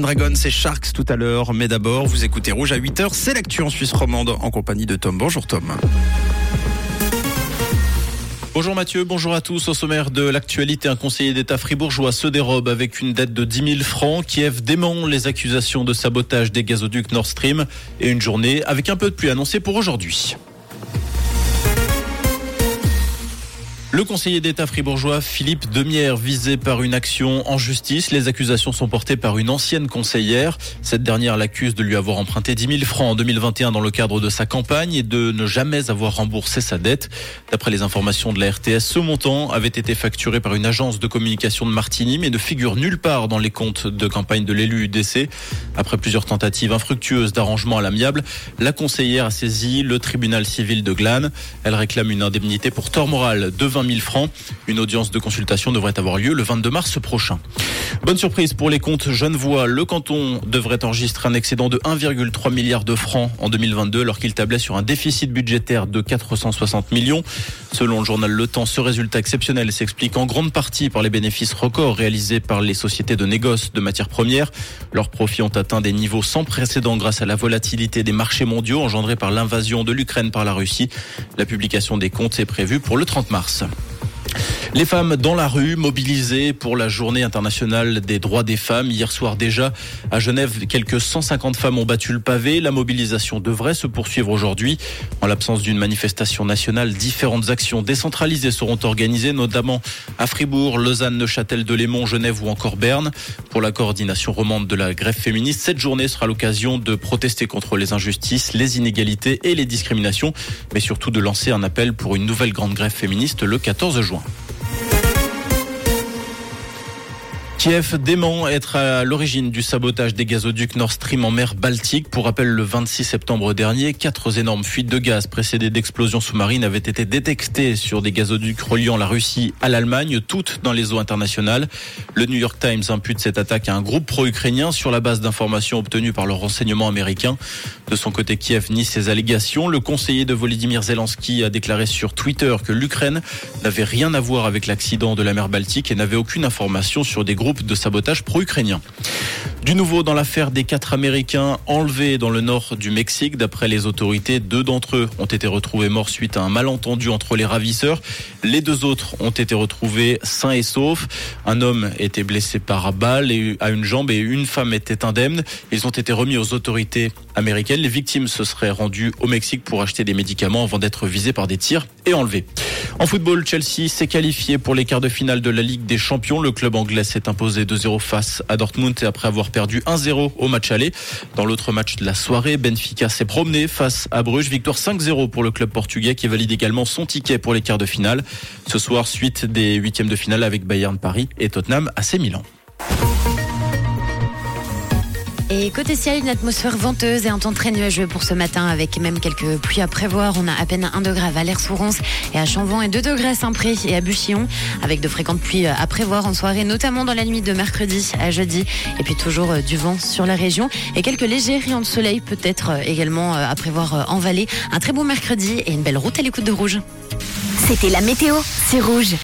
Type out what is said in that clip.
Dragon, c'est Sharks tout à l'heure, mais d'abord, vous écoutez Rouge à 8h, c'est l'actu en Suisse romande en compagnie de Tom. Bonjour Tom. Bonjour Mathieu, bonjour à tous. Au sommaire de l'actualité, un conseiller d'État fribourgeois se dérobe avec une dette de 10 000 francs. Kiev dément les accusations de sabotage des gazoducs Nord Stream et une journée avec un peu de pluie annoncée pour aujourd'hui. Le conseiller d'État fribourgeois Philippe Demière visé par une action en justice. Les accusations sont portées par une ancienne conseillère. Cette dernière l'accuse de lui avoir emprunté 10 000 francs en 2021 dans le cadre de sa campagne et de ne jamais avoir remboursé sa dette. D'après les informations de la RTS, ce montant avait été facturé par une agence de communication de Martigny mais ne figure nulle part dans les comptes de campagne de l'élu UDC. Après plusieurs tentatives infructueuses d'arrangement à l'amiable, la conseillère a saisi le tribunal civil de Glane. Elle réclame une indemnité pour tort moral de 20 000 francs. Une audience de consultation devrait avoir lieu le 22 mars prochain. Bonne surprise pour les comptes genevois. Le canton devrait enregistrer un excédent de 1,3 milliard de francs en 2022 alors qu'il tablait sur un déficit budgétaire de 460 millions. Selon le journal Le Temps, ce résultat exceptionnel s'explique en grande partie par les bénéfices records réalisés par les sociétés de négoce de matières premières. Leurs profits ont atteint des niveaux sans précédent grâce à la volatilité des marchés mondiaux engendrée par l'invasion de l'Ukraine par la Russie. La publication des comptes est prévue pour le 30 mars. Les femmes dans la rue, mobilisées pour la journée internationale des droits des femmes. Hier soir déjà, à Genève, quelques 150 femmes ont battu le pavé. La mobilisation devrait se poursuivre aujourd'hui. En l'absence d'une manifestation nationale, différentes actions décentralisées seront organisées, notamment à Fribourg, Lausanne, Neuchâtel, Delémont, Genève ou encore Berne. Pour la coordination romande de la grève féministe, cette journée sera l'occasion de protester contre les injustices, les inégalités et les discriminations, mais surtout de lancer un appel pour une nouvelle grande grève féministe le 14 juin. Kiev dément être à l'origine du sabotage des gazoducs Nord Stream en mer Baltique. Pour rappel, le 26 septembre dernier, quatre énormes fuites de gaz précédées d'explosions sous-marines avaient été détectées sur des gazoducs reliant la Russie à l'Allemagne, toutes dans les eaux internationales. Le New York Times impute cette attaque à un groupe pro-ukrainien sur la base d'informations obtenues par le renseignement américain. De son côté, Kiev nie ces allégations. Le conseiller de Volodymyr Zelensky a déclaré sur Twitter que l'Ukraine n'avait rien à voir avec l'accident de la mer Baltique et n'avait aucune information sur des groupes de sabotage pro-ukrainien. Du nouveau dans l'affaire des quatre Américains enlevés dans le nord du Mexique. D'après les autorités, deux d'entre eux ont été retrouvés morts suite à un malentendu entre les ravisseurs. Les deux autres ont été retrouvés sains et saufs. Un homme était blessé par balle et à une jambe et une femme était indemne. Ils ont été remis aux autorités américaines. Les victimes se seraient rendues au Mexique pour acheter des médicaments avant d'être visées par des tirs et enlevées. En football, Chelsea s'est qualifié pour les quarts de finale de la Ligue des Champions. Le club anglais s'est imposé 2-0 face à Dortmund et après avoir perdu 1-0 au match aller. Dans l'autre match de la soirée, Benfica s'est promené face à Bruges. Victoire 5-0 pour le club portugais qui valide également son ticket pour les quarts de finale. Ce soir, suite des huitièmes de finale avec Bayern Paris et Tottenham AC Milan. Et côté ciel, une atmosphère venteuse et un temps très nuageux pour ce matin avec même quelques pluies à prévoir. On a à peine 1 degré à Valère-Sourance et à Chanvant et 2 degrés à Saint-Pré et à Buchillon avec de fréquentes pluies à prévoir en soirée, notamment dans la nuit de mercredi à jeudi. Et puis toujours euh, du vent sur la région et quelques légers rayons de soleil peut-être euh, également euh, à prévoir en vallée. Un très beau mercredi et une belle route à l'écoute de rouge. C'était la météo, c'est rouge.